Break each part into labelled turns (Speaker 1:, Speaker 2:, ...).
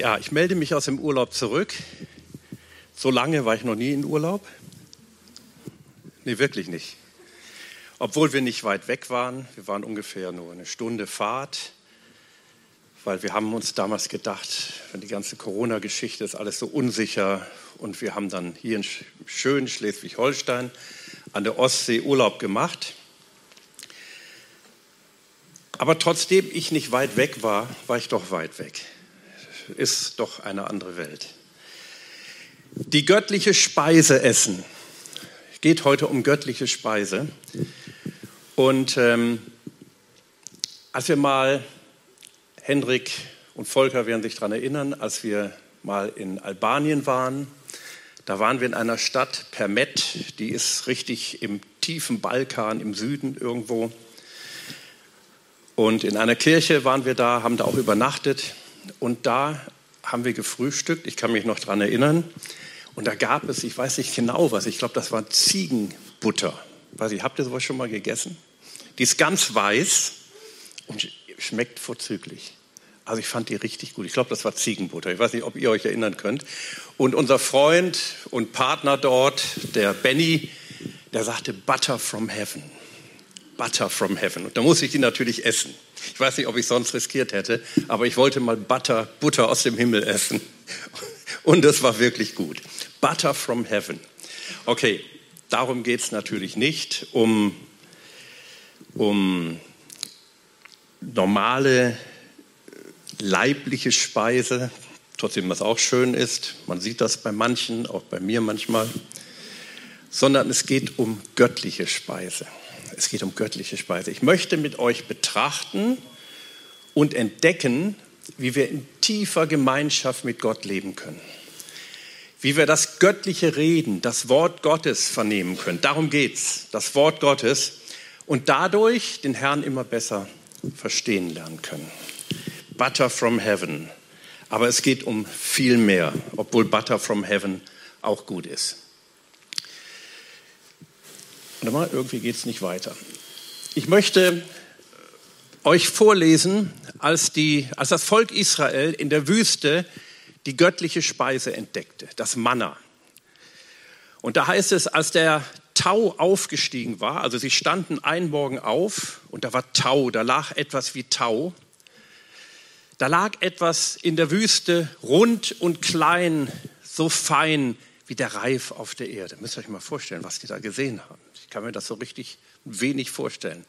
Speaker 1: Ja, ich melde mich aus dem Urlaub zurück. So lange war ich noch nie in Urlaub. Nee, wirklich nicht. Obwohl wir nicht weit weg waren. Wir waren ungefähr nur eine Stunde Fahrt, weil wir haben uns damals gedacht, wenn die ganze Corona-Geschichte ist alles so unsicher und wir haben dann hier in schönen Schleswig-Holstein an der Ostsee Urlaub gemacht. Aber trotzdem ich nicht weit weg war, war ich doch weit weg ist doch eine andere Welt. Die göttliche Speise essen. Es geht heute um göttliche Speise. Und ähm, als wir mal, Hendrik und Volker werden sich daran erinnern, als wir mal in Albanien waren, da waren wir in einer Stadt, Permet, die ist richtig im tiefen Balkan, im Süden irgendwo. Und in einer Kirche waren wir da, haben da auch übernachtet. Und da haben wir gefrühstückt, ich kann mich noch daran erinnern. Und da gab es, ich weiß nicht genau was, ich glaube, das war Ziegenbutter. Weiß ich, habt ihr sowas schon mal gegessen? Die ist ganz weiß und schmeckt vorzüglich. Also ich fand die richtig gut. Ich glaube, das war Ziegenbutter. Ich weiß nicht, ob ihr euch erinnern könnt. Und unser Freund und Partner dort, der Benny, der sagte Butter from Heaven. Butter from Heaven. Und da muss ich die natürlich essen. Ich weiß nicht, ob ich sonst riskiert hätte, aber ich wollte mal Butter, Butter aus dem Himmel essen. Und das war wirklich gut. Butter from Heaven. Okay, darum geht es natürlich nicht, um, um normale leibliche Speise, trotzdem was auch schön ist. Man sieht das bei manchen, auch bei mir manchmal. Sondern es geht um göttliche Speise. Es geht um göttliche Speise. Ich möchte mit euch betrachten und entdecken, wie wir in tiefer Gemeinschaft mit Gott leben können. Wie wir das göttliche Reden, das Wort Gottes vernehmen können. Darum geht es, das Wort Gottes. Und dadurch den Herrn immer besser verstehen lernen können. Butter from Heaven. Aber es geht um viel mehr, obwohl Butter from Heaven auch gut ist. Warte mal, irgendwie geht es nicht weiter. Ich möchte euch vorlesen, als, die, als das Volk Israel in der Wüste die göttliche Speise entdeckte, das Manna. Und da heißt es, als der Tau aufgestiegen war, also sie standen einen Morgen auf und da war Tau, da lag etwas wie Tau. Da lag etwas in der Wüste rund und klein, so fein wie der Reif auf der Erde. Müsst ihr euch mal vorstellen, was die da gesehen haben. Ich kann mir das so richtig wenig vorstellen.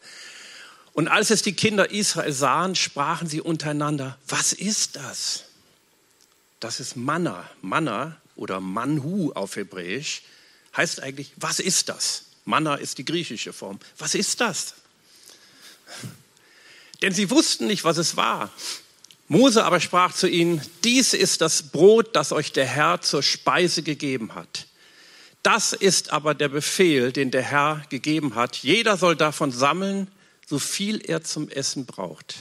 Speaker 1: Und als es die Kinder Israel sahen, sprachen sie untereinander, was ist das? Das ist Manna. Manna oder Manhu auf Hebräisch heißt eigentlich, was ist das? Manna ist die griechische Form. Was ist das? Denn sie wussten nicht, was es war. Mose aber sprach zu ihnen, dies ist das Brot, das euch der Herr zur Speise gegeben hat. Das ist aber der Befehl, den der Herr gegeben hat. Jeder soll davon sammeln, so viel er zum Essen braucht.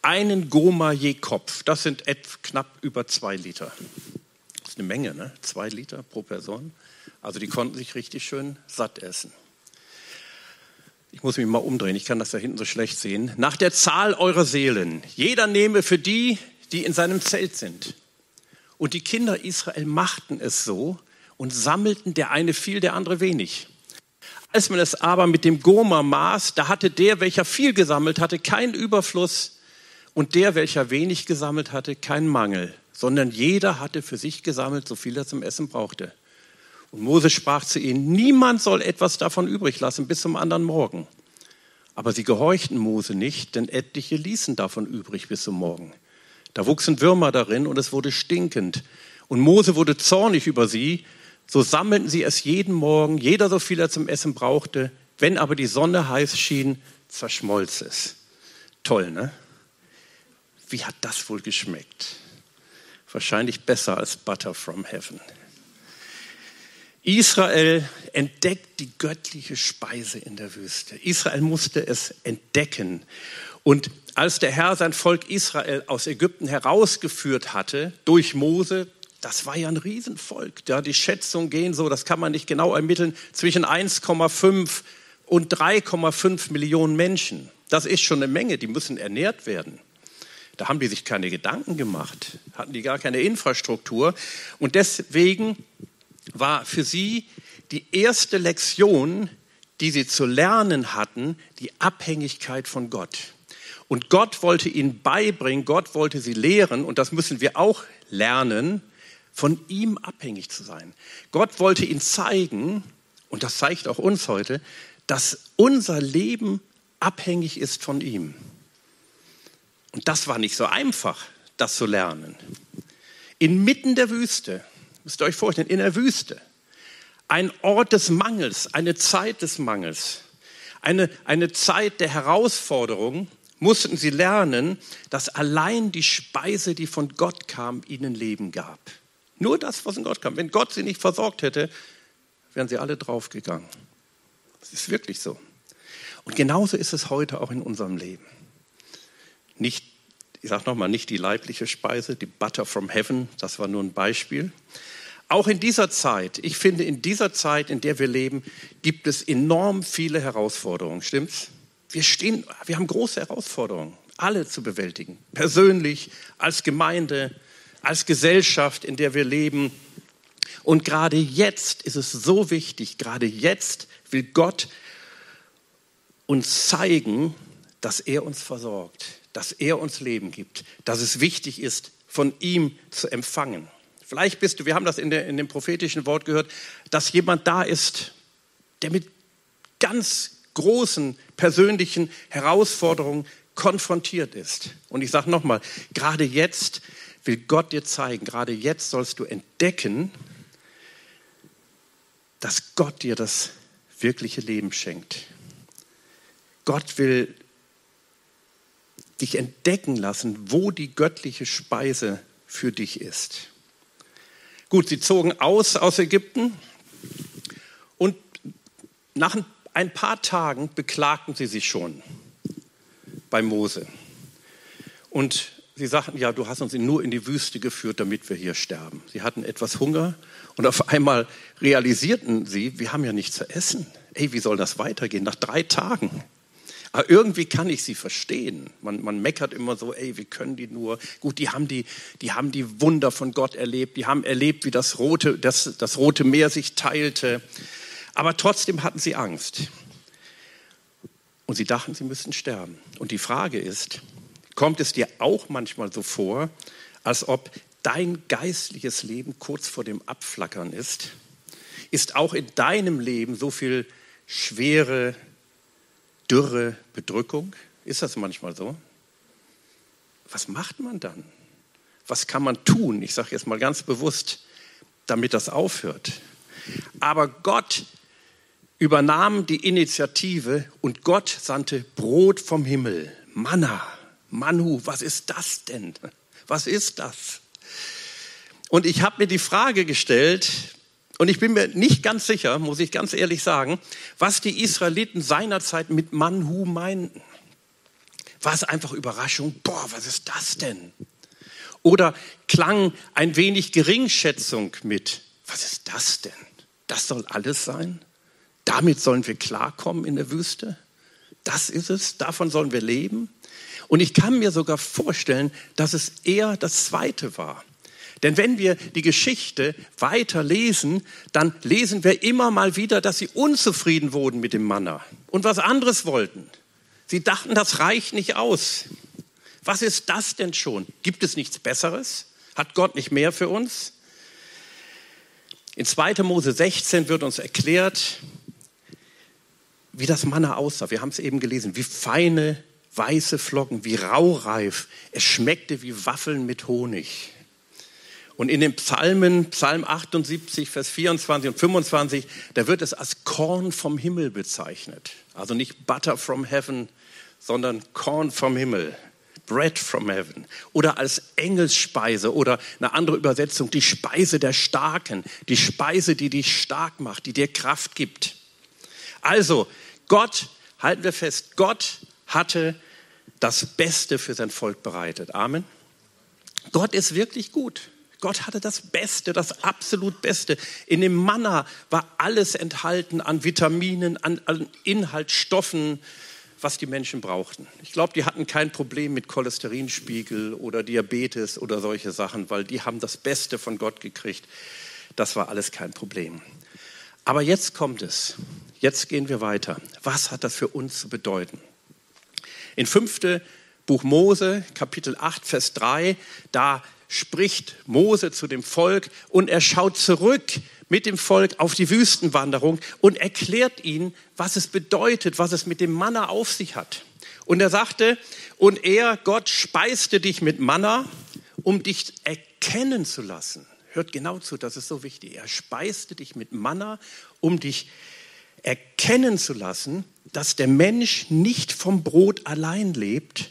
Speaker 1: Einen Goma je Kopf, das sind knapp über zwei Liter. Das ist eine Menge, ne? Zwei Liter pro Person. Also die konnten sich richtig schön satt essen. Ich muss mich mal umdrehen, ich kann das da hinten so schlecht sehen. Nach der Zahl eurer Seelen. Jeder nehme für die, die in seinem Zelt sind. Und die Kinder Israel machten es so, und sammelten, der eine viel, der andere wenig. Als man es aber mit dem Goma maß, da hatte der, welcher viel gesammelt hatte, keinen Überfluss und der, welcher wenig gesammelt hatte, keinen Mangel, sondern jeder hatte für sich gesammelt, so viel er zum Essen brauchte. Und Mose sprach zu ihnen, niemand soll etwas davon übrig lassen bis zum anderen Morgen. Aber sie gehorchten Mose nicht, denn etliche ließen davon übrig bis zum Morgen. Da wuchsen Würmer darin und es wurde stinkend. Und Mose wurde zornig über sie so sammelten sie es jeden Morgen, jeder so viel er zum Essen brauchte. Wenn aber die Sonne heiß schien, zerschmolz es. Toll, ne? Wie hat das wohl geschmeckt? Wahrscheinlich besser als Butter from Heaven. Israel entdeckt die göttliche Speise in der Wüste. Israel musste es entdecken. Und als der Herr sein Volk Israel aus Ägypten herausgeführt hatte, durch Mose, das war ja ein Riesenvolk. Ja, die Schätzungen gehen so, das kann man nicht genau ermitteln, zwischen 1,5 und 3,5 Millionen Menschen. Das ist schon eine Menge, die müssen ernährt werden. Da haben die sich keine Gedanken gemacht, hatten die gar keine Infrastruktur. Und deswegen war für sie die erste Lektion, die sie zu lernen hatten, die Abhängigkeit von Gott. Und Gott wollte ihnen beibringen, Gott wollte sie lehren, und das müssen wir auch lernen, von ihm abhängig zu sein. Gott wollte ihnen zeigen, und das zeigt auch uns heute, dass unser Leben abhängig ist von ihm. Und das war nicht so einfach, das zu lernen. Inmitten der Wüste, müsst ihr euch vorstellen, in der Wüste, ein Ort des Mangels, eine Zeit des Mangels, eine, eine Zeit der Herausforderung, mussten sie lernen, dass allein die Speise, die von Gott kam, ihnen Leben gab. Nur das, was von Gott kam. Wenn Gott sie nicht versorgt hätte, wären sie alle draufgegangen. Das ist wirklich so. Und genauso ist es heute auch in unserem Leben. Nicht, ich sage nochmal, nicht die leibliche Speise, die Butter from Heaven, das war nur ein Beispiel. Auch in dieser Zeit, ich finde, in dieser Zeit, in der wir leben, gibt es enorm viele Herausforderungen, stimmt's? Wir stehen, wir haben große Herausforderungen, alle zu bewältigen. Persönlich, als Gemeinde, als Gesellschaft, in der wir leben. Und gerade jetzt ist es so wichtig, gerade jetzt will Gott uns zeigen, dass er uns versorgt, dass er uns Leben gibt, dass es wichtig ist, von ihm zu empfangen. Vielleicht bist du, wir haben das in, der, in dem prophetischen Wort gehört, dass jemand da ist, der mit ganz großen persönlichen Herausforderungen konfrontiert ist. Und ich sage nochmal, gerade jetzt will Gott dir zeigen, gerade jetzt sollst du entdecken, dass Gott dir das wirkliche Leben schenkt. Gott will dich entdecken lassen, wo die göttliche Speise für dich ist. Gut, sie zogen aus aus Ägypten und nach ein paar Tagen beklagten sie sich schon bei Mose. Und sie sagten, ja, du hast uns nur in die Wüste geführt, damit wir hier sterben. Sie hatten etwas Hunger und auf einmal realisierten sie, wir haben ja nichts zu essen. Ey, wie soll das weitergehen? Nach drei Tagen. Aber irgendwie kann ich sie verstehen. Man, man meckert immer so, ey, wie können die nur? Gut, die haben die, die haben die Wunder von Gott erlebt. Die haben erlebt, wie das rote, das, das rote Meer sich teilte. Aber trotzdem hatten sie Angst. Und sie dachten, sie müssten sterben. Und die Frage ist, kommt es dir auch manchmal so vor, als ob dein geistliches Leben kurz vor dem Abflackern ist? Ist auch in deinem Leben so viel Schwere, Dürre, Bedrückung? Ist das manchmal so? Was macht man dann? Was kann man tun? Ich sage jetzt mal ganz bewusst, damit das aufhört. Aber Gott übernahm die Initiative und Gott sandte Brot vom Himmel. Manna, Manu, was ist das denn? Was ist das? Und ich habe mir die Frage gestellt, und ich bin mir nicht ganz sicher, muss ich ganz ehrlich sagen, was die Israeliten seinerzeit mit Manhu meinten. War es einfach Überraschung? Boah, was ist das denn? Oder klang ein wenig Geringschätzung mit? Was ist das denn? Das soll alles sein? Damit sollen wir klarkommen in der Wüste? Das ist es, davon sollen wir leben? Und ich kann mir sogar vorstellen, dass es eher das Zweite war. Denn wenn wir die Geschichte weiter lesen, dann lesen wir immer mal wieder, dass sie unzufrieden wurden mit dem Manna und was anderes wollten. Sie dachten, das reicht nicht aus. Was ist das denn schon? Gibt es nichts Besseres? Hat Gott nicht mehr für uns? In 2. Mose 16 wird uns erklärt, wie das Manna aussah. Wir haben es eben gelesen, wie feine weiße Flocken, wie raureif. Es schmeckte wie Waffeln mit Honig. Und in den Psalmen, Psalm 78, Vers 24 und 25, da wird es als Korn vom Himmel bezeichnet. Also nicht Butter from Heaven, sondern Korn vom Himmel. Bread from Heaven. Oder als Engelsspeise oder eine andere Übersetzung, die Speise der Starken. Die Speise, die dich stark macht, die dir Kraft gibt. Also, Gott, halten wir fest, Gott hatte das Beste für sein Volk bereitet. Amen. Gott ist wirklich gut. Gott hatte das Beste, das absolut Beste. In dem Manna war alles enthalten an Vitaminen, an, an Inhaltsstoffen, was die Menschen brauchten. Ich glaube, die hatten kein Problem mit Cholesterinspiegel oder Diabetes oder solche Sachen, weil die haben das Beste von Gott gekriegt. Das war alles kein Problem. Aber jetzt kommt es. Jetzt gehen wir weiter. Was hat das für uns zu bedeuten? In 5. Buch Mose, Kapitel 8, Vers 3, da spricht Mose zu dem Volk und er schaut zurück mit dem Volk auf die Wüstenwanderung und erklärt ihnen, was es bedeutet, was es mit dem Manna auf sich hat. Und er sagte, und er, Gott, speiste dich mit Manna, um dich erkennen zu lassen. Hört genau zu, das ist so wichtig. Er speiste dich mit Manna, um dich erkennen zu lassen, dass der Mensch nicht vom Brot allein lebt,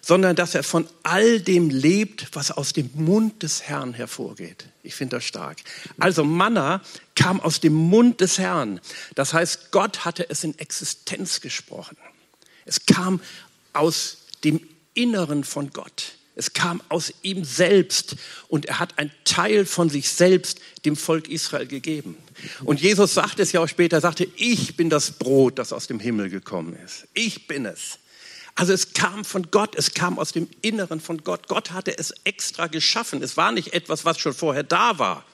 Speaker 1: sondern dass er von all dem lebt, was aus dem Mund des Herrn hervorgeht. Ich finde das stark. Also Manna kam aus dem Mund des Herrn. Das heißt, Gott hatte es in Existenz gesprochen. Es kam aus dem Inneren von Gott. Es kam aus ihm selbst und er hat einen Teil von sich selbst dem Volk Israel gegeben. Und Jesus sagte es ja auch später, er sagte, ich bin das Brot, das aus dem Himmel gekommen ist. Ich bin es. Also es kam von Gott, es kam aus dem Inneren von Gott. Gott hatte es extra geschaffen. Es war nicht etwas, was schon vorher da war,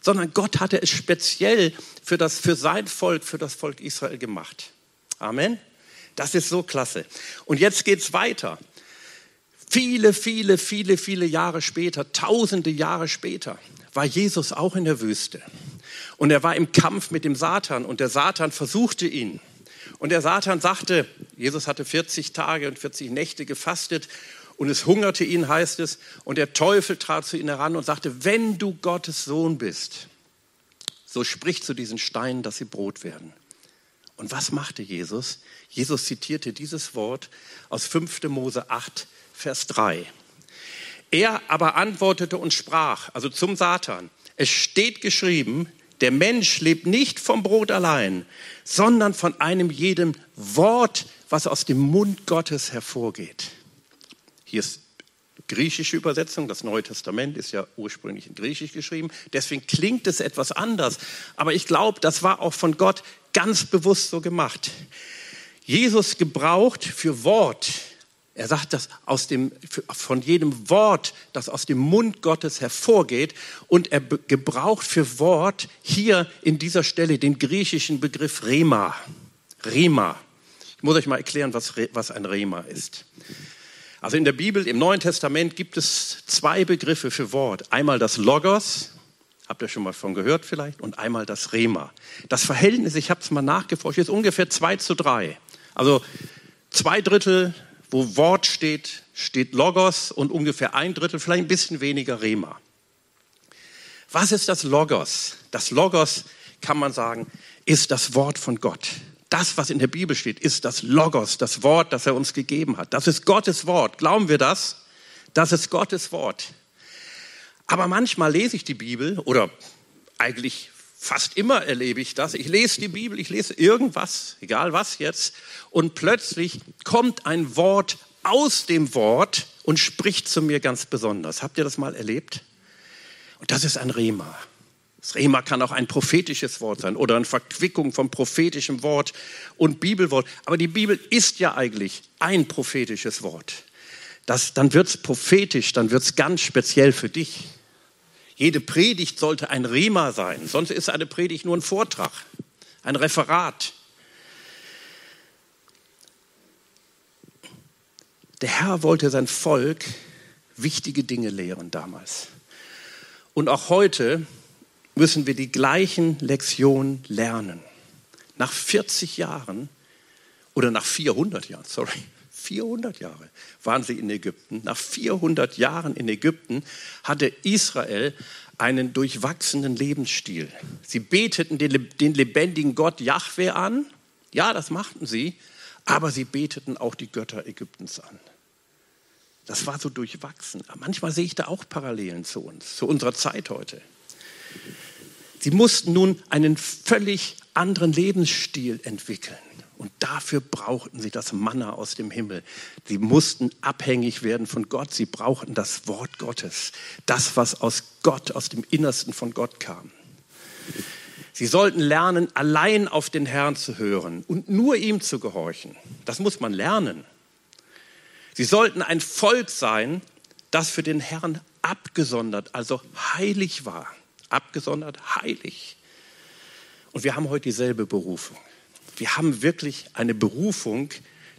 Speaker 1: sondern Gott hatte es speziell für, das, für sein Volk, für das Volk Israel gemacht. Amen. Das ist so klasse. Und jetzt geht's weiter. Viele, viele, viele, viele Jahre später, tausende Jahre später, war Jesus auch in der Wüste. Und er war im Kampf mit dem Satan und der Satan versuchte ihn. Und der Satan sagte, Jesus hatte 40 Tage und 40 Nächte gefastet und es hungerte ihn, heißt es. Und der Teufel trat zu ihm heran und sagte, wenn du Gottes Sohn bist, so sprich zu diesen Steinen, dass sie Brot werden. Und was machte Jesus? Jesus zitierte dieses Wort aus 5. Mose 8, Vers 3. Er aber antwortete und sprach, also zum Satan, es steht geschrieben, der Mensch lebt nicht vom Brot allein, sondern von einem jedem Wort, was aus dem Mund Gottes hervorgeht. Hier ist griechische Übersetzung, das Neue Testament ist ja ursprünglich in Griechisch geschrieben, deswegen klingt es etwas anders, aber ich glaube, das war auch von Gott ganz bewusst so gemacht. Jesus gebraucht für Wort er sagt das aus dem, von jedem Wort, das aus dem Mund Gottes hervorgeht. Und er gebraucht für Wort hier in dieser Stelle den griechischen Begriff Rema. Rema. Ich muss euch mal erklären, was, was ein Rema ist. Also in der Bibel, im Neuen Testament gibt es zwei Begriffe für Wort. Einmal das Logos, habt ihr schon mal von gehört vielleicht, und einmal das Rema. Das Verhältnis, ich habe es mal nachgeforscht, ist ungefähr zwei zu drei. Also zwei Drittel wo Wort steht, steht Logos und ungefähr ein Drittel, vielleicht ein bisschen weniger Rema. Was ist das Logos? Das Logos, kann man sagen, ist das Wort von Gott. Das, was in der Bibel steht, ist das Logos, das Wort, das er uns gegeben hat. Das ist Gottes Wort. Glauben wir das? Das ist Gottes Wort. Aber manchmal lese ich die Bibel oder eigentlich Fast immer erlebe ich das. Ich lese die Bibel, ich lese irgendwas, egal was jetzt, und plötzlich kommt ein Wort aus dem Wort und spricht zu mir ganz besonders. Habt ihr das mal erlebt? Und das ist ein Rema. Das Rema kann auch ein prophetisches Wort sein oder eine Verquickung vom prophetischen Wort und Bibelwort. Aber die Bibel ist ja eigentlich ein prophetisches Wort. Das, dann wird es prophetisch, dann wird es ganz speziell für dich. Jede Predigt sollte ein Rema sein, sonst ist eine Predigt nur ein Vortrag, ein Referat. Der Herr wollte sein Volk wichtige Dinge lehren damals. Und auch heute müssen wir die gleichen Lektionen lernen. Nach 40 Jahren oder nach 400 Jahren, sorry, 400 Jahre waren sie in Ägypten. Nach 400 Jahren in Ägypten hatte Israel einen durchwachsenen Lebensstil. Sie beteten den lebendigen Gott Yahweh an. Ja, das machten sie. Aber sie beteten auch die Götter Ägyptens an. Das war so durchwachsen. Manchmal sehe ich da auch Parallelen zu uns, zu unserer Zeit heute. Sie mussten nun einen völlig anderen Lebensstil entwickeln. Und dafür brauchten sie das Manna aus dem Himmel. Sie mussten abhängig werden von Gott. Sie brauchten das Wort Gottes. Das, was aus Gott, aus dem Innersten von Gott kam. Sie sollten lernen, allein auf den Herrn zu hören und nur ihm zu gehorchen. Das muss man lernen. Sie sollten ein Volk sein, das für den Herrn abgesondert, also heilig war. Abgesondert, heilig. Und wir haben heute dieselbe Berufung. Wir haben wirklich eine Berufung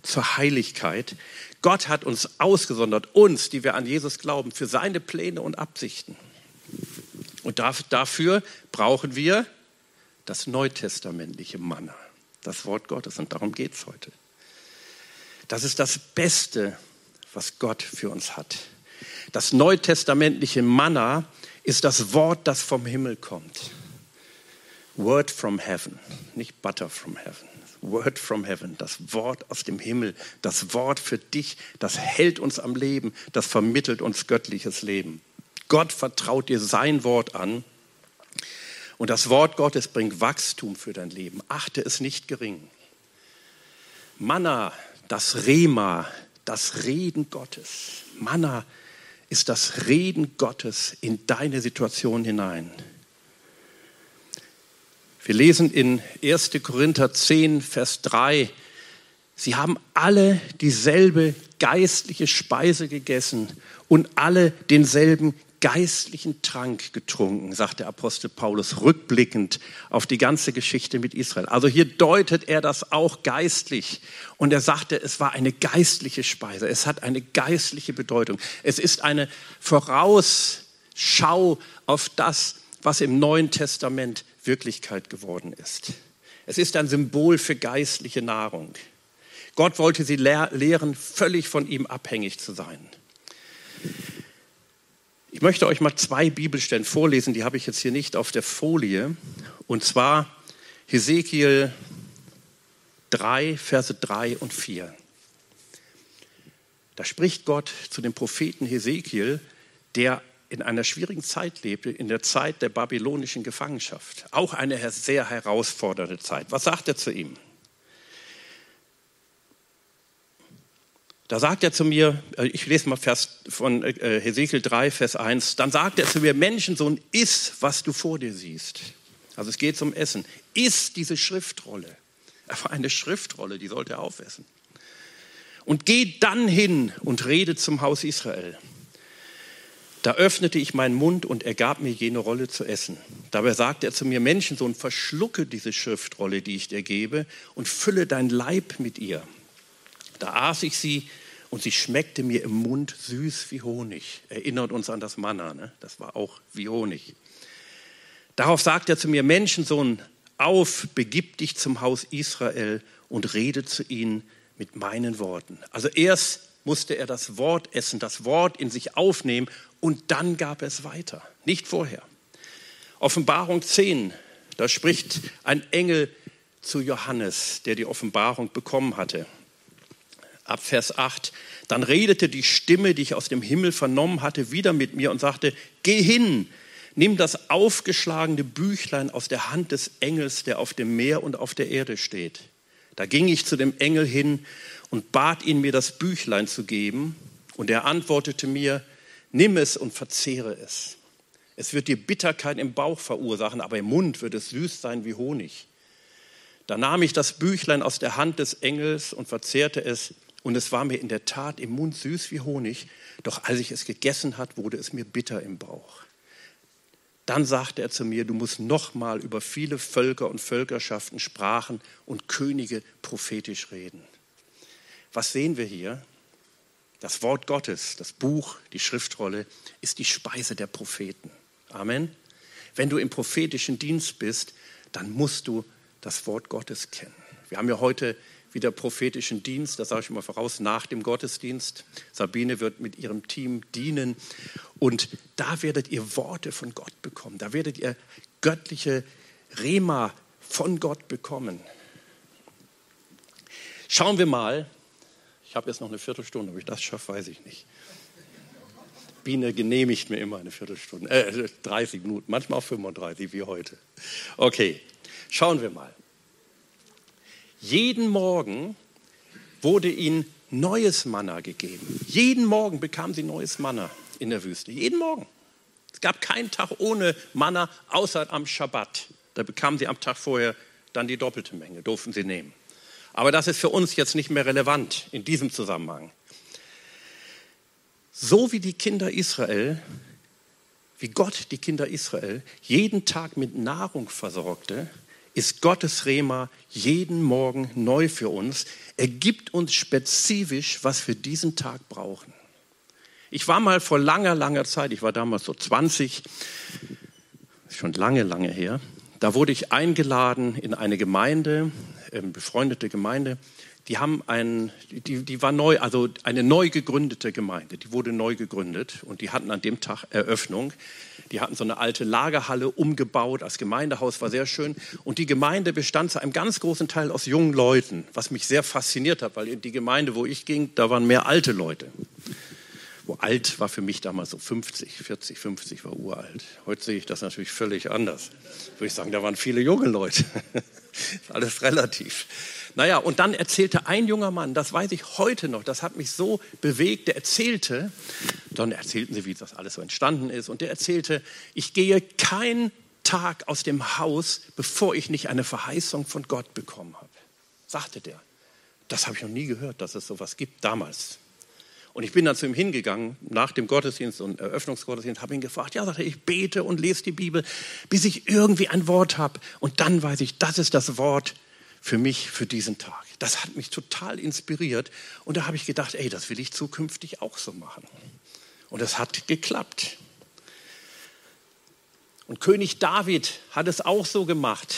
Speaker 1: zur Heiligkeit. Gott hat uns ausgesondert, uns, die wir an Jesus glauben, für seine Pläne und Absichten. Und dafür brauchen wir das neutestamentliche Manna, das Wort Gottes. Und darum geht es heute. Das ist das Beste, was Gott für uns hat. Das neutestamentliche Manna ist das Wort, das vom Himmel kommt. Word from heaven, nicht Butter from heaven. Word from heaven, das Wort aus dem Himmel, das Wort für dich, das hält uns am Leben, das vermittelt uns göttliches Leben. Gott vertraut dir sein Wort an und das Wort Gottes bringt Wachstum für dein Leben. Achte es nicht gering. Manna, das Rema, das Reden Gottes. Manna ist das Reden Gottes in deine Situation hinein. Wir lesen in 1. Korinther 10, Vers 3, Sie haben alle dieselbe geistliche Speise gegessen und alle denselben geistlichen Trank getrunken, sagt der Apostel Paulus rückblickend auf die ganze Geschichte mit Israel. Also hier deutet er das auch geistlich und er sagte, es war eine geistliche Speise, es hat eine geistliche Bedeutung. Es ist eine Vorausschau auf das, was im Neuen Testament Wirklichkeit geworden ist. Es ist ein Symbol für geistliche Nahrung. Gott wollte sie lehren, völlig von ihm abhängig zu sein. Ich möchte euch mal zwei Bibelstellen vorlesen, die habe ich jetzt hier nicht auf der Folie. Und zwar Hesekiel 3, Verse 3 und 4. Da spricht Gott zu dem Propheten Hesekiel, der in einer schwierigen Zeit lebte, in der Zeit der babylonischen Gefangenschaft. Auch eine sehr herausfordernde Zeit. Was sagt er zu ihm? Da sagt er zu mir, äh, ich lese mal Vers von äh, Hesekiel 3, Vers 1, dann sagt er zu mir, Menschensohn, iss, was du vor dir siehst. Also es geht zum Essen. Iss diese Schriftrolle. Aber eine Schriftrolle, die sollte er aufessen. Und geh dann hin und rede zum Haus Israel. Da öffnete ich meinen Mund und er gab mir jene Rolle zu essen. Dabei sagte er zu mir, Menschensohn, verschlucke diese Schriftrolle, die ich dir gebe, und fülle dein Leib mit ihr. Da aß ich sie und sie schmeckte mir im Mund süß wie Honig. Erinnert uns an das Manna, ne? das war auch wie Honig. Darauf sagt er zu mir, Menschensohn, auf, begib dich zum Haus Israel und rede zu ihnen mit meinen Worten. Also erst musste er das Wort essen, das Wort in sich aufnehmen und dann gab es weiter, nicht vorher. Offenbarung 10, da spricht ein Engel zu Johannes, der die Offenbarung bekommen hatte ab Vers 8. Dann redete die Stimme, die ich aus dem Himmel vernommen hatte, wieder mit mir und sagte, geh hin, nimm das aufgeschlagene Büchlein aus der Hand des Engels, der auf dem Meer und auf der Erde steht. Da ging ich zu dem Engel hin und bat ihn, mir das Büchlein zu geben. Und er antwortete mir, nimm es und verzehre es. Es wird dir Bitterkeit im Bauch verursachen, aber im Mund wird es süß sein wie Honig. Da nahm ich das Büchlein aus der Hand des Engels und verzehrte es und es war mir in der Tat im Mund süß wie Honig, doch als ich es gegessen hat, wurde es mir bitter im Bauch. Dann sagte er zu mir, du musst nochmal über viele Völker und Völkerschaften, Sprachen und Könige prophetisch reden. Was sehen wir hier? Das Wort Gottes, das Buch, die Schriftrolle ist die Speise der Propheten. Amen. Wenn du im prophetischen Dienst bist, dann musst du das Wort Gottes kennen. Wir haben ja heute wieder prophetischen Dienst, das sage ich mal voraus, nach dem Gottesdienst. Sabine wird mit ihrem Team dienen und da werdet ihr Worte von Gott bekommen, da werdet ihr göttliche Rema von Gott bekommen. Schauen wir mal, ich habe jetzt noch eine Viertelstunde, ob ich das schaffe, weiß ich nicht. Biene genehmigt mir immer eine Viertelstunde, äh, 30 Minuten, manchmal auch 35 wie heute. Okay, schauen wir mal. Jeden Morgen wurde ihnen neues Manna gegeben. Jeden Morgen bekamen sie neues Manna in der Wüste. Jeden Morgen. Es gab keinen Tag ohne Manna, außer am Schabbat. Da bekamen sie am Tag vorher dann die doppelte Menge, durften sie nehmen. Aber das ist für uns jetzt nicht mehr relevant in diesem Zusammenhang. So wie die Kinder Israel, wie Gott die Kinder Israel jeden Tag mit Nahrung versorgte, ist Gottes Rema jeden Morgen neu für uns. Er gibt uns spezifisch, was wir diesen Tag brauchen. Ich war mal vor langer, langer Zeit, ich war damals so 20, schon lange, lange her, da wurde ich eingeladen in eine Gemeinde, eine befreundete Gemeinde. Die haben ein, die, die war neu, also eine neu gegründete Gemeinde. Die wurde neu gegründet und die hatten an dem Tag Eröffnung. Die hatten so eine alte Lagerhalle umgebaut als Gemeindehaus, war sehr schön. Und die Gemeinde bestand zu einem ganz großen Teil aus jungen Leuten, was mich sehr fasziniert hat, weil die Gemeinde, wo ich ging, da waren mehr alte Leute. Alt war für mich damals so 50, 40, 50 war uralt. Heute sehe ich das natürlich völlig anders. Würde ich sagen, da waren viele junge Leute. Alles relativ. Naja, und dann erzählte ein junger Mann, das weiß ich heute noch, das hat mich so bewegt, der erzählte, dann erzählten sie, wie das alles so entstanden ist, und der erzählte, ich gehe keinen Tag aus dem Haus, bevor ich nicht eine Verheißung von Gott bekommen habe. Sagte der. Das habe ich noch nie gehört, dass es sowas gibt damals. Und ich bin dann zu ihm hingegangen nach dem Gottesdienst und Eröffnungsgottesdienst, habe ihn gefragt, ja, sagte ich bete und lese die Bibel, bis ich irgendwie ein Wort habe. Und dann weiß ich, das ist das Wort für mich für diesen Tag. Das hat mich total inspiriert. Und da habe ich gedacht, ey, das will ich zukünftig auch so machen. Und es hat geklappt. Und König David hat es auch so gemacht.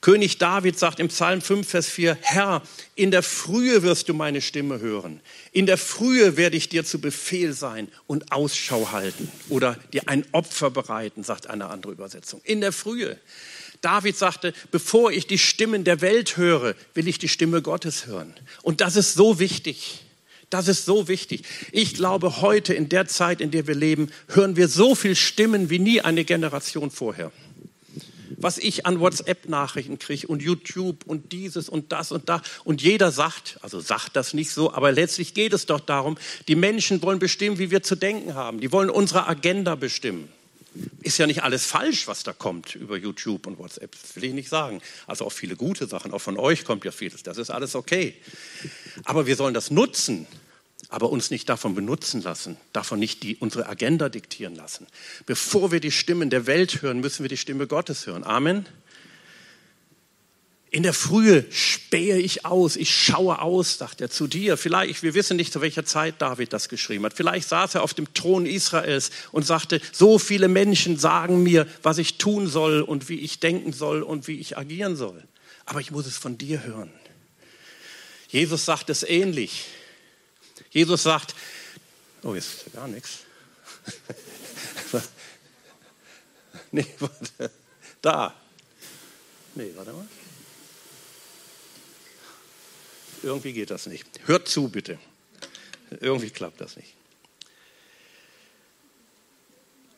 Speaker 1: König David sagt im Psalm 5, Vers 4, Herr, in der Frühe wirst du meine Stimme hören. In der Frühe werde ich dir zu Befehl sein und Ausschau halten oder dir ein Opfer bereiten, sagt eine andere Übersetzung. In der Frühe. David sagte, bevor ich die Stimmen der Welt höre, will ich die Stimme Gottes hören. Und das ist so wichtig. Das ist so wichtig. Ich glaube, heute in der Zeit, in der wir leben, hören wir so viel Stimmen wie nie eine Generation vorher was ich an WhatsApp-Nachrichten kriege und YouTube und dieses und das und da. Und jeder sagt, also sagt das nicht so, aber letztlich geht es doch darum, die Menschen wollen bestimmen, wie wir zu denken haben. Die wollen unsere Agenda bestimmen. Ist ja nicht alles falsch, was da kommt über YouTube und WhatsApp, das will ich nicht sagen. Also auch viele gute Sachen, auch von euch kommt ja vieles, das ist alles okay. Aber wir sollen das nutzen, aber uns nicht davon benutzen lassen, davon nicht die, unsere Agenda diktieren lassen. Bevor wir die Stimmen der Welt hören, müssen wir die Stimme Gottes hören. Amen. In der Frühe spähe ich aus, ich schaue aus, sagt er zu dir. Vielleicht, wir wissen nicht, zu welcher Zeit David das geschrieben hat. Vielleicht saß er auf dem Thron Israels und sagte, so viele Menschen sagen mir, was ich tun soll und wie ich denken soll und wie ich agieren soll. Aber ich muss es von dir hören. Jesus sagt es ähnlich. Jesus sagt, oh, jetzt ist gar nichts. nee, warte. Da. Nee, warte mal. Irgendwie geht das nicht. Hört zu, bitte. Irgendwie klappt das nicht.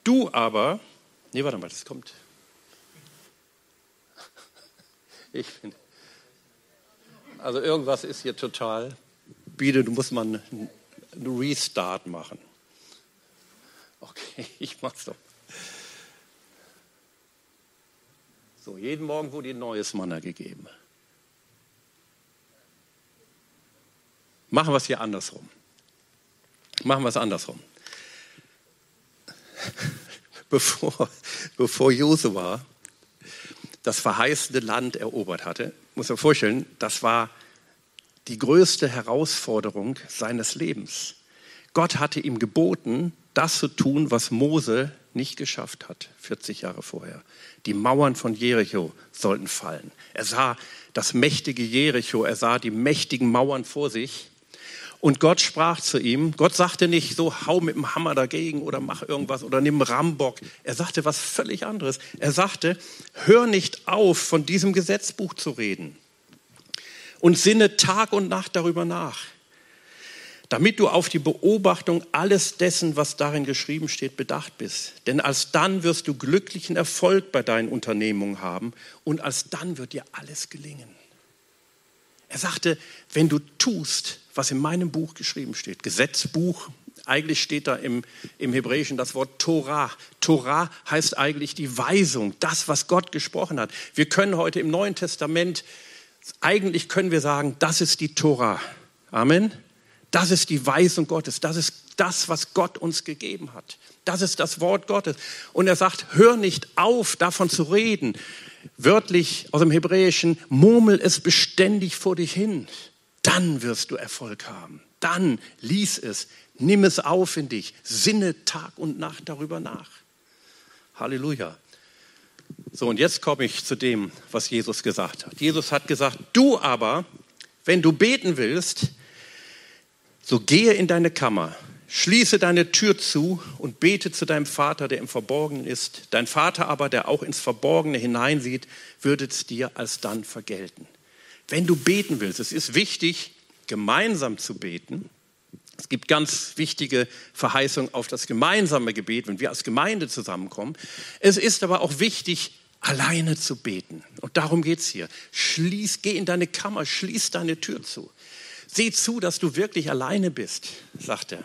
Speaker 1: Du aber, nee, warte mal, das kommt. Ich bin, also irgendwas ist hier total Du musst mal einen Restart machen. Okay, ich mach's doch. So, jeden Morgen wurde dir neues Manna gegeben. Machen wir es hier andersrum. Machen wir es andersrum. Bevor, bevor Josua das verheißene Land erobert hatte, muss man vorstellen, das war die größte Herausforderung seines Lebens. Gott hatte ihm geboten, das zu tun, was Mose nicht geschafft hat, 40 Jahre vorher. Die Mauern von Jericho sollten fallen. Er sah das mächtige Jericho, er sah die mächtigen Mauern vor sich. Und Gott sprach zu ihm, Gott sagte nicht so, hau mit dem Hammer dagegen oder mach irgendwas oder nimm Rambock. Er sagte was völlig anderes. Er sagte, hör nicht auf, von diesem Gesetzbuch zu reden und sinne Tag und Nacht darüber nach, damit du auf die Beobachtung alles dessen, was darin geschrieben steht, bedacht bist. Denn alsdann wirst du glücklichen Erfolg bei deinen Unternehmungen haben und alsdann wird dir alles gelingen. Er sagte, wenn du tust, was in meinem Buch geschrieben steht, Gesetzbuch Eigentlich steht da im, im Hebräischen das Wort Torah. Torah heißt eigentlich die Weisung, das, was Gott gesprochen hat. Wir können heute im Neuen Testament, eigentlich können wir sagen, das ist die Torah. Amen. Das ist die Weisung Gottes. Das ist das, was Gott uns gegeben hat. Das ist das Wort Gottes. Und er sagt, hör nicht auf, davon zu reden. Wörtlich aus dem Hebräischen, murmel es beständig vor dich hin. Dann wirst du Erfolg haben. Dann lies es, nimm es auf in dich, sinne Tag und Nacht darüber nach. Halleluja. So, und jetzt komme ich zu dem, was Jesus gesagt hat. Jesus hat gesagt, du aber, wenn du beten willst, so gehe in deine Kammer, Schließe deine Tür zu und bete zu deinem Vater, der im Verborgenen ist. Dein Vater aber, der auch ins Verborgene hineinsieht, wird es dir alsdann vergelten. Wenn du beten willst, es ist wichtig, gemeinsam zu beten. Es gibt ganz wichtige Verheißungen auf das gemeinsame Gebet, wenn wir als Gemeinde zusammenkommen. Es ist aber auch wichtig, alleine zu beten. Und darum geht es hier. Schließ, geh in deine Kammer, schließ deine Tür zu. Sieh zu, dass du wirklich alleine bist, sagt er.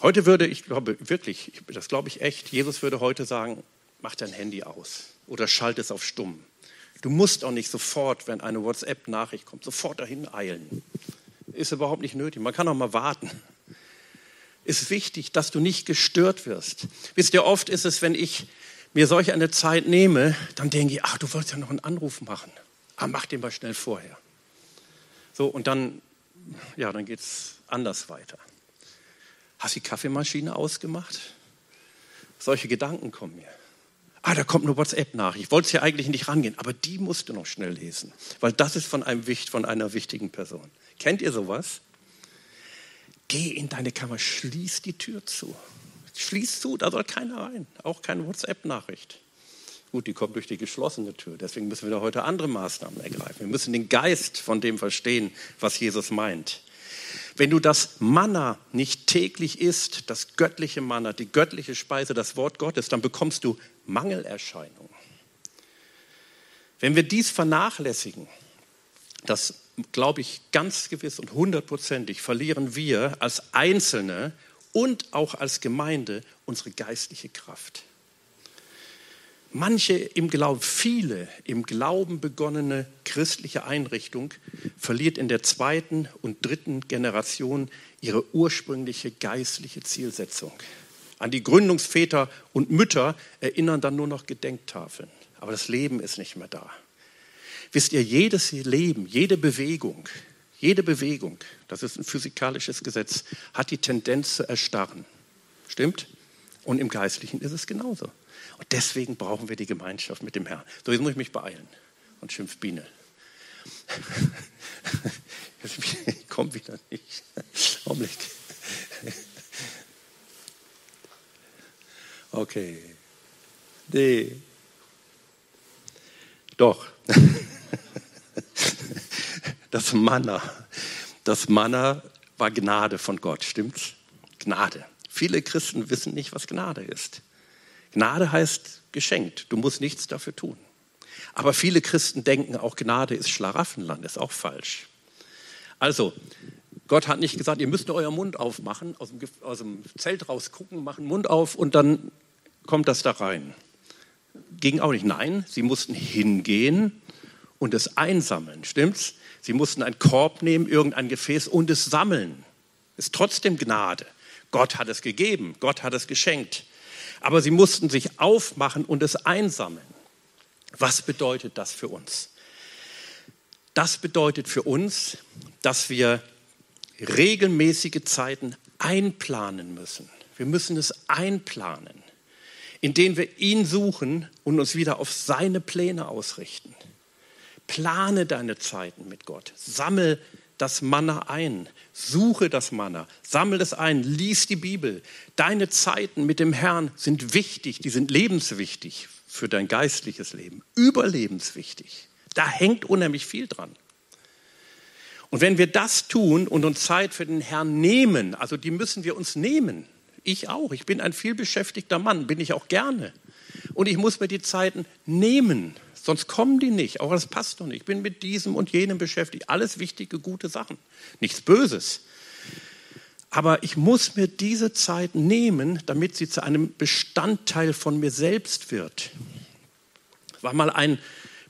Speaker 1: Heute würde, ich glaube wirklich, das glaube ich echt, Jesus würde heute sagen, mach dein Handy aus oder schalte es auf stumm. Du musst auch nicht sofort, wenn eine WhatsApp-Nachricht kommt, sofort dahin eilen. Ist überhaupt nicht nötig. Man kann auch mal warten. Ist wichtig, dass du nicht gestört wirst. Wisst ihr, oft ist es, wenn ich mir solch eine Zeit nehme, dann denke ich, ach, du wolltest ja noch einen Anruf machen. Ah, mach den mal schnell vorher. So, und dann, ja, dann geht es anders weiter. Hast die Kaffeemaschine ausgemacht? Solche Gedanken kommen mir. Ah, da kommt eine WhatsApp nach. Ich wollte es ja eigentlich nicht rangehen, aber die musst du noch schnell lesen, weil das ist von, einem, von einer wichtigen Person. Kennt ihr sowas? Geh in deine Kammer, schließ die Tür zu. Schließ zu, da soll keiner rein, auch keine WhatsApp-Nachricht. Gut, die kommt durch die geschlossene Tür, deswegen müssen wir da heute andere Maßnahmen ergreifen. Wir müssen den Geist von dem verstehen, was Jesus meint. Wenn du das Manna nicht täglich isst, das göttliche Manna, die göttliche Speise, das Wort Gottes, dann bekommst du Mangelerscheinungen. Wenn wir dies vernachlässigen, das glaube ich ganz gewiss und hundertprozentig, verlieren wir als Einzelne und auch als Gemeinde unsere geistliche Kraft. Manche im Glauben, viele im Glauben begonnene christliche Einrichtung verliert in der zweiten und dritten Generation ihre ursprüngliche geistliche Zielsetzung. An die Gründungsväter und Mütter erinnern dann nur noch Gedenktafeln. Aber das Leben ist nicht mehr da. Wisst ihr, jedes Leben, jede Bewegung, jede Bewegung, das ist ein physikalisches Gesetz, hat die Tendenz zu erstarren. Stimmt? Und im Geistlichen ist es genauso. Und deswegen brauchen wir die Gemeinschaft mit dem Herrn. So, jetzt muss ich mich beeilen. Und schimpft Biene. Ich komme wieder nicht. Augenblick. Okay. Nee. Doch. Das Manna. Das Manna war Gnade von Gott, stimmt's? Gnade. Viele Christen wissen nicht, was Gnade ist. Gnade heißt geschenkt. Du musst nichts dafür tun. Aber viele Christen denken auch, Gnade ist Schlaraffenland. Ist auch falsch. Also, Gott hat nicht gesagt, ihr müsst euren Mund aufmachen, aus dem, aus dem Zelt rausgucken, machen Mund auf und dann kommt das da rein. Ging auch nicht. Nein, sie mussten hingehen und es einsammeln. Stimmt's? Sie mussten einen Korb nehmen, irgendein Gefäß und es sammeln. Ist trotzdem Gnade. Gott hat es gegeben, Gott hat es geschenkt. Aber sie mussten sich aufmachen und es einsammeln. Was bedeutet das für uns? Das bedeutet für uns, dass wir regelmäßige Zeiten einplanen müssen. Wir müssen es einplanen, indem wir ihn suchen und uns wieder auf seine Pläne ausrichten. Plane deine Zeiten mit Gott. Sammel das Manna ein. Suche das Manna, sammel es ein, lies die Bibel. Deine Zeiten mit dem Herrn sind wichtig, die sind lebenswichtig für dein geistliches Leben, überlebenswichtig. Da hängt unheimlich viel dran. Und wenn wir das tun und uns Zeit für den Herrn nehmen, also die müssen wir uns nehmen, ich auch, ich bin ein vielbeschäftigter Mann, bin ich auch gerne. Und ich muss mir die Zeiten nehmen Sonst kommen die nicht. Aber das passt doch nicht. Ich bin mit diesem und jenem beschäftigt. Alles wichtige, gute Sachen. Nichts Böses. Aber ich muss mir diese Zeit nehmen, damit sie zu einem Bestandteil von mir selbst wird. War mal ein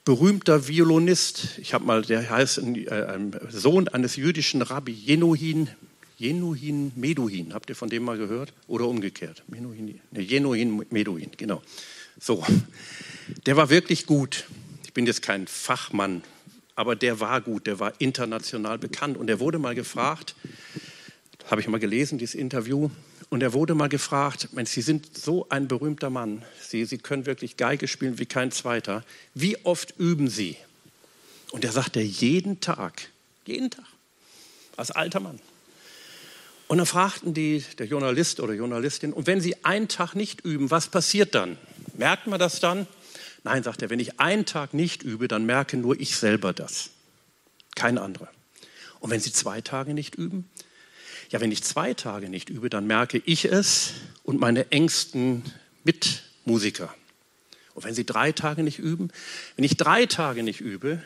Speaker 1: berühmter Violinist, ich habe mal, der heißt ein, äh, ein, Sohn eines jüdischen Rabbi, Jenuhin, Jenuhin Meduhin. Habt ihr von dem mal gehört? Oder umgekehrt? Menuhin, ne, Jenuhin Meduhin, genau. So, der war wirklich gut. Ich bin jetzt kein Fachmann, aber der war gut, der war international bekannt. Und er wurde mal gefragt, habe ich mal gelesen, dieses Interview, und er wurde mal gefragt, Mensch, Sie sind so ein berühmter Mann, Sie, Sie können wirklich Geige spielen wie kein zweiter. Wie oft üben Sie? Und er sagte, jeden Tag, jeden Tag, als alter Mann. Und dann fragten die, der Journalist oder Journalistin, und wenn Sie einen Tag nicht üben, was passiert dann? Merkt man das dann? Nein, sagt er, wenn ich einen Tag nicht übe, dann merke nur ich selber das. Kein anderer. Und wenn Sie zwei Tage nicht üben? Ja, wenn ich zwei Tage nicht übe, dann merke ich es und meine engsten Mitmusiker. Und wenn Sie drei Tage nicht üben, wenn ich drei Tage nicht übe,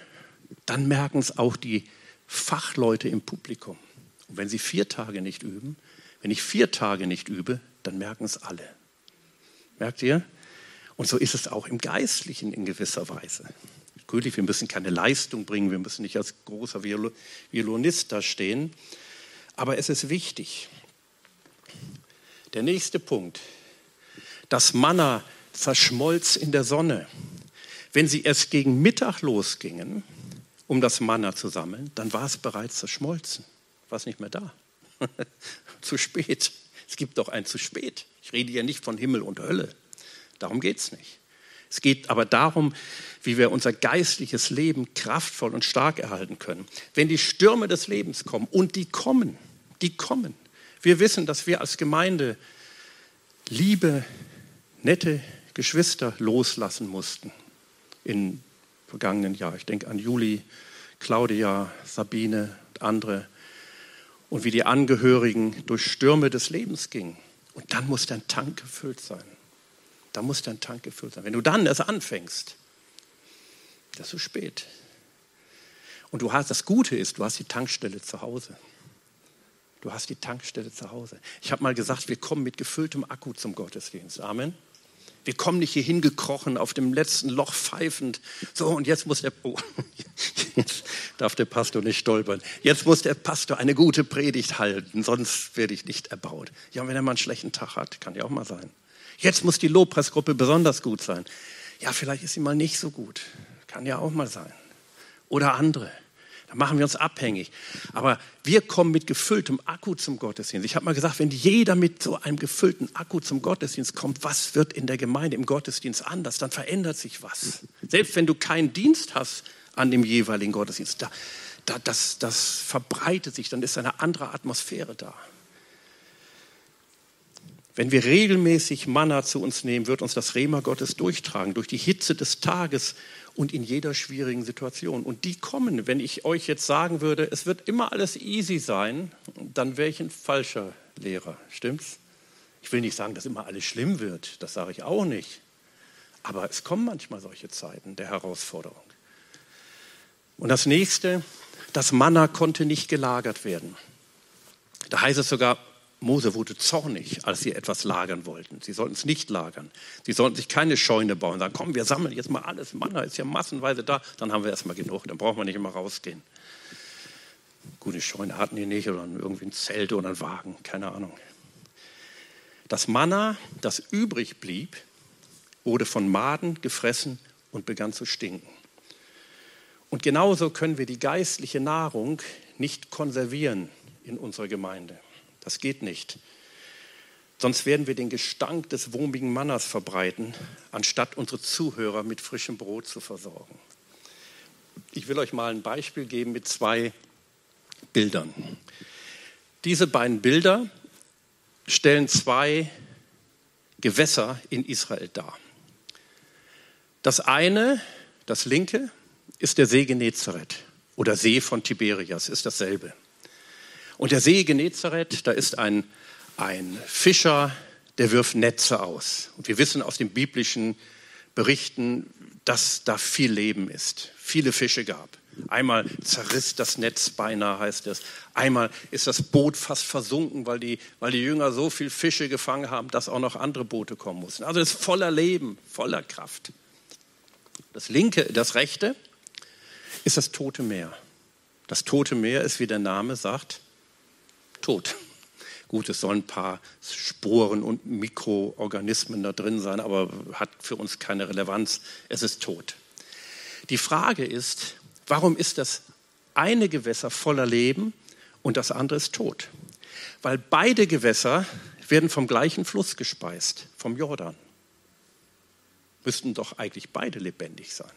Speaker 1: dann merken es auch die Fachleute im Publikum. Und wenn sie vier Tage nicht üben, wenn ich vier Tage nicht übe, dann merken es alle. Merkt ihr? Und so ist es auch im Geistlichen in gewisser Weise. Natürlich, wir müssen keine Leistung bringen, wir müssen nicht als großer Violonist da stehen, aber es ist wichtig. Der nächste Punkt. Das Manna verschmolz in der Sonne. Wenn sie erst gegen Mittag losgingen, um das Manna zu sammeln, dann war es bereits zerschmolzen war es nicht mehr da. zu spät. Es gibt doch ein zu spät. Ich rede ja nicht von Himmel und Hölle. Darum geht es nicht. Es geht aber darum, wie wir unser geistliches Leben kraftvoll und stark erhalten können. Wenn die Stürme des Lebens kommen, und die kommen, die kommen. Wir wissen, dass wir als Gemeinde liebe, nette Geschwister loslassen mussten im vergangenen Jahr. Ich denke an Juli, Claudia, Sabine und andere und wie die Angehörigen durch Stürme des Lebens gingen. Und dann muss dein Tank gefüllt sein. Da muss dein Tank gefüllt sein. Wenn du dann erst anfängst, das ist zu spät. Und du hast, das Gute ist, du hast die Tankstelle zu Hause. Du hast die Tankstelle zu Hause. Ich habe mal gesagt, wir kommen mit gefülltem Akku zum Gottesdienst. Amen. Wir kommen nicht hier hingekrochen, auf dem letzten Loch pfeifend. So, und jetzt muss der, oh, jetzt darf der Pastor nicht stolpern. Jetzt muss der Pastor eine gute Predigt halten, sonst werde ich nicht erbaut. Ja, und wenn er mal einen schlechten Tag hat, kann ja auch mal sein. Jetzt muss die Lobpreisgruppe besonders gut sein. Ja, vielleicht ist sie mal nicht so gut. Kann ja auch mal sein. Oder andere. Da machen wir uns abhängig. Aber wir kommen mit gefülltem Akku zum Gottesdienst. Ich habe mal gesagt, wenn jeder mit so einem gefüllten Akku zum Gottesdienst kommt, was wird in der Gemeinde im Gottesdienst anders? Dann verändert sich was. Selbst wenn du keinen Dienst hast an dem jeweiligen Gottesdienst, da, da, das, das verbreitet sich, dann ist eine andere Atmosphäre da. Wenn wir regelmäßig Manna zu uns nehmen, wird uns das Rema Gottes durchtragen, durch die Hitze des Tages und in jeder schwierigen Situation. Und die kommen, wenn ich euch jetzt sagen würde, es wird immer alles easy sein, dann wäre ich ein falscher Lehrer. Stimmt's? Ich will nicht sagen, dass immer alles schlimm wird, das sage ich auch nicht. Aber es kommen manchmal solche Zeiten der Herausforderung. Und das nächste, das Manna konnte nicht gelagert werden. Da heißt es sogar, Mose wurde zornig, als sie etwas lagern wollten. Sie sollten es nicht lagern. Sie sollten sich keine Scheune bauen. Sagen, komm, wir sammeln jetzt mal alles. Manna ist ja massenweise da. Dann haben wir erstmal genug. Dann brauchen wir nicht immer rausgehen. Gute Scheune hatten die nicht oder irgendwie ein Zelt oder ein Wagen. Keine Ahnung. Das Manna, das übrig blieb, wurde von Maden gefressen und begann zu stinken. Und genauso können wir die geistliche Nahrung nicht konservieren in unserer Gemeinde. Das geht nicht. Sonst werden wir den Gestank des wurmigen Mannas verbreiten, anstatt unsere Zuhörer mit frischem Brot zu versorgen. Ich will euch mal ein Beispiel geben mit zwei Bildern. Diese beiden Bilder stellen zwei Gewässer in Israel dar. Das eine, das linke, ist der See Genezareth oder See von Tiberias, ist dasselbe. Und der See Genezareth, da ist ein, ein Fischer, der wirft Netze aus. Und wir wissen aus den biblischen Berichten, dass da viel Leben ist, viele Fische gab. Einmal zerriss das Netz beinahe, heißt es. Einmal ist das Boot fast versunken, weil die, weil die Jünger so viel Fische gefangen haben, dass auch noch andere Boote kommen mussten. Also es ist voller Leben, voller Kraft. Das linke, das rechte ist das Tote Meer. Das Tote Meer ist, wie der Name sagt, tot. Gut, es sollen ein paar Sporen und Mikroorganismen da drin sein, aber hat für uns keine Relevanz. Es ist tot. Die Frage ist, warum ist das eine Gewässer voller Leben und das andere ist tot? Weil beide Gewässer werden vom gleichen Fluss gespeist, vom Jordan. Müssten doch eigentlich beide lebendig sein.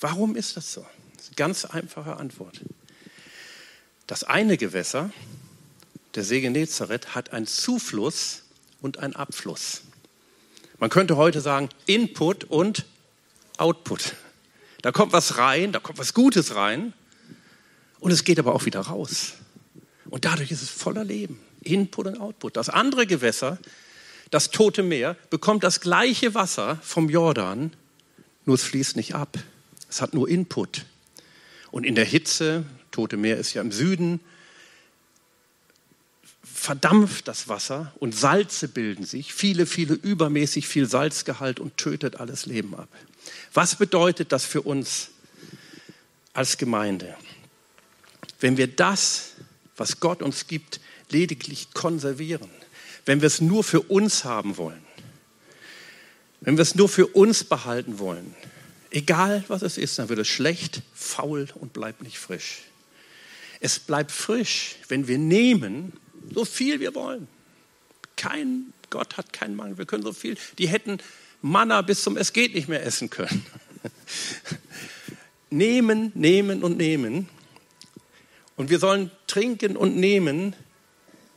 Speaker 1: Warum ist das so? Das eine ganz einfache Antwort. Das eine Gewässer, der See Genezareth, hat einen Zufluss und einen Abfluss. Man könnte heute sagen Input und Output. Da kommt was rein, da kommt was Gutes rein und es geht aber auch wieder raus. Und dadurch ist es voller Leben. Input und Output. Das andere Gewässer, das Tote Meer, bekommt das gleiche Wasser vom Jordan, nur es fließt nicht ab. Es hat nur Input. Und in der Hitze, Tote Meer ist ja im Süden, verdampft das Wasser und Salze bilden sich, viele, viele übermäßig viel Salzgehalt und tötet alles Leben ab. Was bedeutet das für uns als Gemeinde? Wenn wir das, was Gott uns gibt, lediglich konservieren, wenn wir es nur für uns haben wollen, wenn wir es nur für uns behalten wollen, Egal was es ist, dann wird es schlecht, faul und bleibt nicht frisch. Es bleibt frisch, wenn wir nehmen, so viel wir wollen. Kein Gott hat keinen Mangel. Wir können so viel. Die hätten Manna bis zum Es geht nicht mehr essen können. nehmen, nehmen und nehmen. Und wir sollen trinken und nehmen,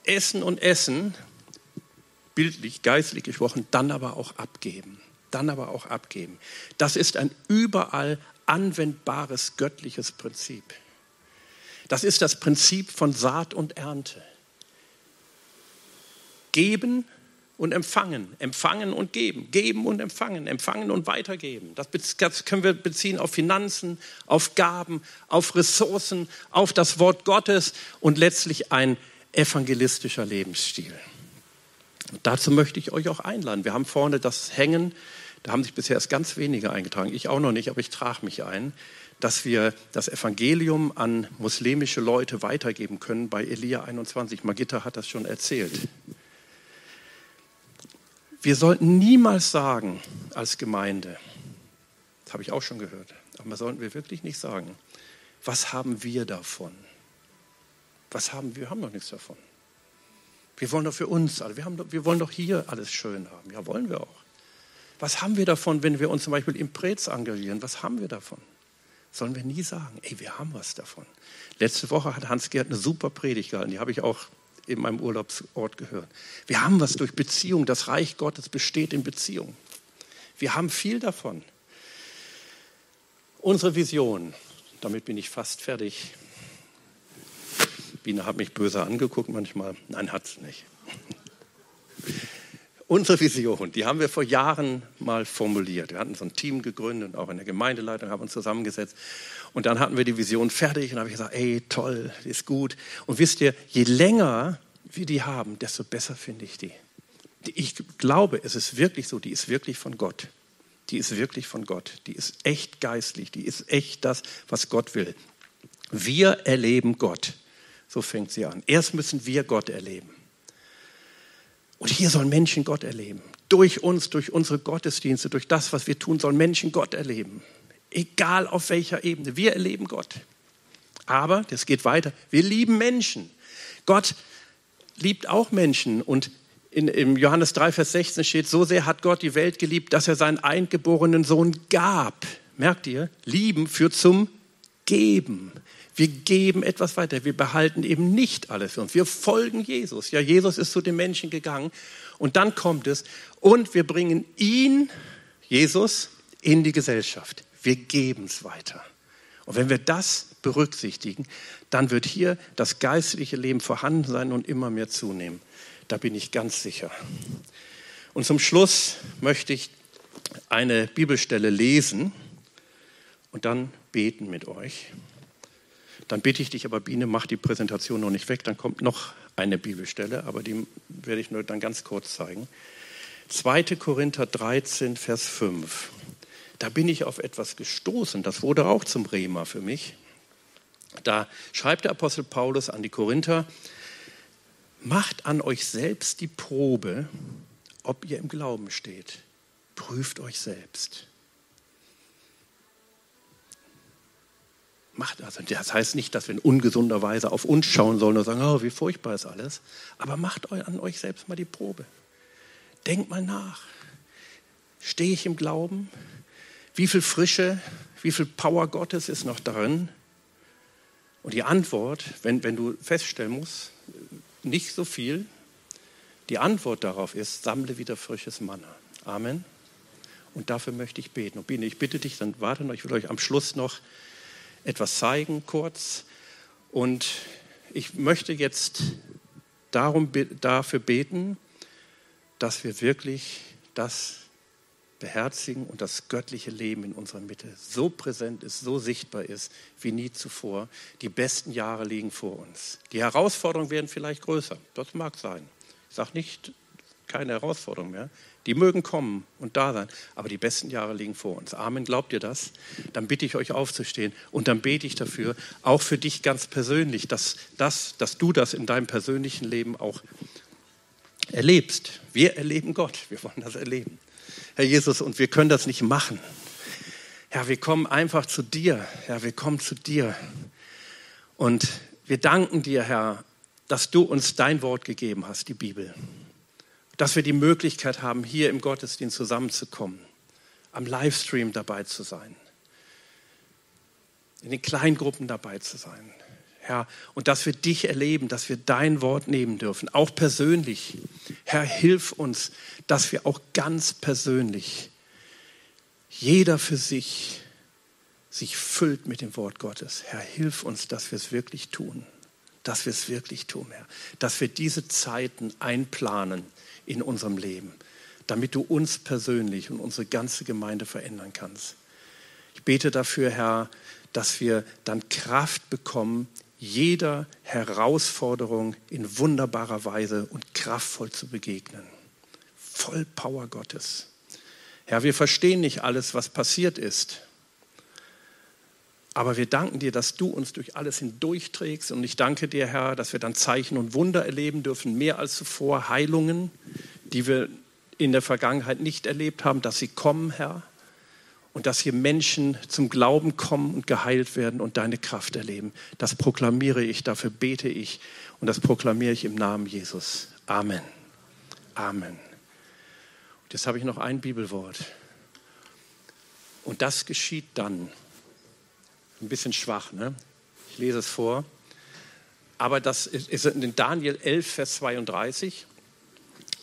Speaker 1: essen und essen, bildlich, geistlich gesprochen, dann aber auch abgeben dann aber auch abgeben. Das ist ein überall anwendbares göttliches Prinzip. Das ist das Prinzip von Saat und Ernte. Geben und empfangen, empfangen und geben, geben und empfangen, empfangen und weitergeben. Das, können wir beziehen auf Finanzen, auf Gaben, auf Ressourcen, auf das Wort Gottes und letztlich ein evangelistischer Lebensstil. Und dazu möchte ich euch auch einladen. Wir haben vorne das Hängen da haben sich bisher erst ganz wenige eingetragen, ich auch noch nicht, aber ich trage mich ein, dass wir das Evangelium an muslimische Leute weitergeben können bei Elia 21. Magitta hat das schon erzählt. Wir sollten niemals sagen als Gemeinde, das habe ich auch schon gehört, aber sollten wir wirklich nicht sagen, was haben wir davon? Was haben wir? Wir haben doch nichts davon. Wir wollen doch für uns alle, wir, haben, wir wollen doch hier alles schön haben. Ja, wollen wir auch. Was haben wir davon, wenn wir uns zum Beispiel im Prez engagieren? Was haben wir davon? Sollen wir nie sagen, ey, wir haben was davon. Letzte Woche hat Hans-Gerd eine super Predigt gehalten, die habe ich auch in meinem Urlaubsort gehört. Wir haben was durch Beziehung. Das Reich Gottes besteht in Beziehung. Wir haben viel davon. Unsere Vision, damit bin ich fast fertig. Biene hat mich böse angeguckt manchmal. Nein, hat sie nicht. Unsere Vision, die haben wir vor Jahren mal formuliert. Wir hatten so ein Team gegründet und auch in der Gemeindeleitung haben uns zusammengesetzt. Und dann hatten wir die Vision fertig und habe ich gesagt, ey, toll, ist gut. Und wisst ihr, je länger wir die haben, desto besser finde ich die. Ich glaube, es ist wirklich so, die ist wirklich von Gott. Die ist wirklich von Gott. Die ist echt geistlich. Die ist echt das, was Gott will. Wir erleben Gott. So fängt sie an. Erst müssen wir Gott erleben. Und hier sollen Menschen Gott erleben. Durch uns, durch unsere Gottesdienste, durch das, was wir tun, sollen Menschen Gott erleben. Egal auf welcher Ebene. Wir erleben Gott. Aber, das geht weiter, wir lieben Menschen. Gott liebt auch Menschen. Und in, im Johannes 3, Vers 16 steht, so sehr hat Gott die Welt geliebt, dass er seinen eingeborenen Sohn gab. Merkt ihr? Lieben führt zum Geben. Wir geben etwas weiter. Wir behalten eben nicht alles für uns. Wir folgen Jesus. Ja, Jesus ist zu den Menschen gegangen. Und dann kommt es. Und wir bringen ihn, Jesus, in die Gesellschaft. Wir geben es weiter. Und wenn wir das berücksichtigen, dann wird hier das geistliche Leben vorhanden sein und immer mehr zunehmen. Da bin ich ganz sicher. Und zum Schluss möchte ich eine Bibelstelle lesen und dann beten mit euch. Dann bitte ich dich aber, Biene, mach die Präsentation noch nicht weg, dann kommt noch eine Bibelstelle, aber die werde ich nur dann ganz kurz zeigen. 2. Korinther 13, Vers 5. Da bin ich auf etwas gestoßen, das wurde auch zum Rema für mich. Da schreibt der Apostel Paulus an die Korinther, macht an euch selbst die Probe, ob ihr im Glauben steht. Prüft euch selbst. Macht also, das heißt nicht, dass wir in ungesunder Weise auf uns schauen sollen und sagen, oh, wie furchtbar ist alles. Aber macht an euch selbst mal die Probe. Denkt mal nach. Stehe ich im Glauben? Wie viel Frische, wie viel Power Gottes ist noch darin? Und die Antwort, wenn, wenn du feststellen musst, nicht so viel, die Antwort darauf ist, sammle wieder frisches Manna. Amen. Und dafür möchte ich beten. Und Biene, ich bitte dich, dann warte noch, ich will euch am Schluss noch etwas zeigen, kurz. Und ich möchte jetzt darum, dafür beten, dass wir wirklich das beherzigen und das göttliche Leben in unserer Mitte so präsent ist, so sichtbar ist wie nie zuvor. Die besten Jahre liegen vor uns. Die Herausforderungen werden vielleicht größer. Das mag sein. Ich sage nicht keine Herausforderung mehr. Die mögen kommen und da sein, aber die besten Jahre liegen vor uns. Amen. Glaubt ihr das? Dann bitte ich euch aufzustehen und dann bete ich dafür, auch für dich ganz persönlich, dass, dass, dass du das in deinem persönlichen Leben auch erlebst. Wir erleben Gott, wir wollen das erleben. Herr Jesus, und wir können das nicht machen. Herr, wir kommen einfach zu dir. Herr, wir kommen zu dir. Und wir danken dir, Herr, dass du uns dein Wort gegeben hast, die Bibel dass wir die Möglichkeit haben, hier im Gottesdienst zusammenzukommen, am Livestream dabei zu sein, in den Kleingruppen dabei zu sein. Herr, und dass wir dich erleben, dass wir dein Wort nehmen dürfen, auch persönlich. Herr, hilf uns, dass wir auch ganz persönlich, jeder für sich, sich füllt mit dem Wort Gottes. Herr, hilf uns, dass wir es wirklich tun, dass wir es wirklich tun, Herr, dass wir diese Zeiten einplanen in unserem Leben, damit du uns persönlich und unsere ganze Gemeinde verändern kannst. Ich bete dafür, Herr, dass wir dann Kraft bekommen, jeder Herausforderung in wunderbarer Weise und kraftvoll zu begegnen. Voll Power Gottes. Herr, wir verstehen nicht alles, was passiert ist. Aber wir danken dir, dass du uns durch alles hindurchträgst. Und ich danke dir, Herr, dass wir dann Zeichen und Wunder erleben dürfen, mehr als zuvor, Heilungen, die wir in der Vergangenheit nicht erlebt haben, dass sie kommen, Herr. Und dass hier Menschen zum Glauben kommen und geheilt werden und deine Kraft erleben. Das proklamiere ich, dafür bete ich und das proklamiere ich im Namen Jesus. Amen. Amen. Und jetzt habe ich noch ein Bibelwort. Und das geschieht dann, ein bisschen schwach, ne? Ich lese es vor. Aber das ist in Daniel 11, Vers 32.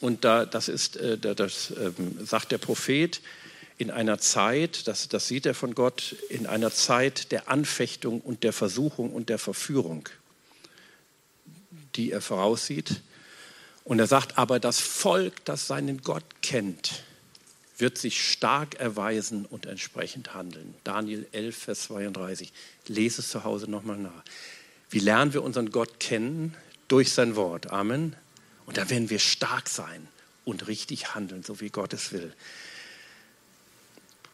Speaker 1: Und da, das, ist, äh, das ähm, sagt der Prophet in einer Zeit, das, das sieht er von Gott, in einer Zeit der Anfechtung und der Versuchung und der Verführung, die er voraussieht. Und er sagt, aber das Volk, das seinen Gott kennt, wird sich stark erweisen und entsprechend handeln. Daniel 11, Vers 32. Lese es zu Hause nochmal nach. Wie lernen wir unseren Gott kennen? Durch sein Wort. Amen. Und da werden wir stark sein und richtig handeln, so wie Gott es will.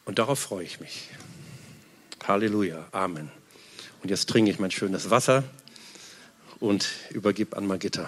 Speaker 1: Und darauf freue ich mich. Halleluja. Amen. Und jetzt trinke ich mein schönes Wasser und übergib an Magitta.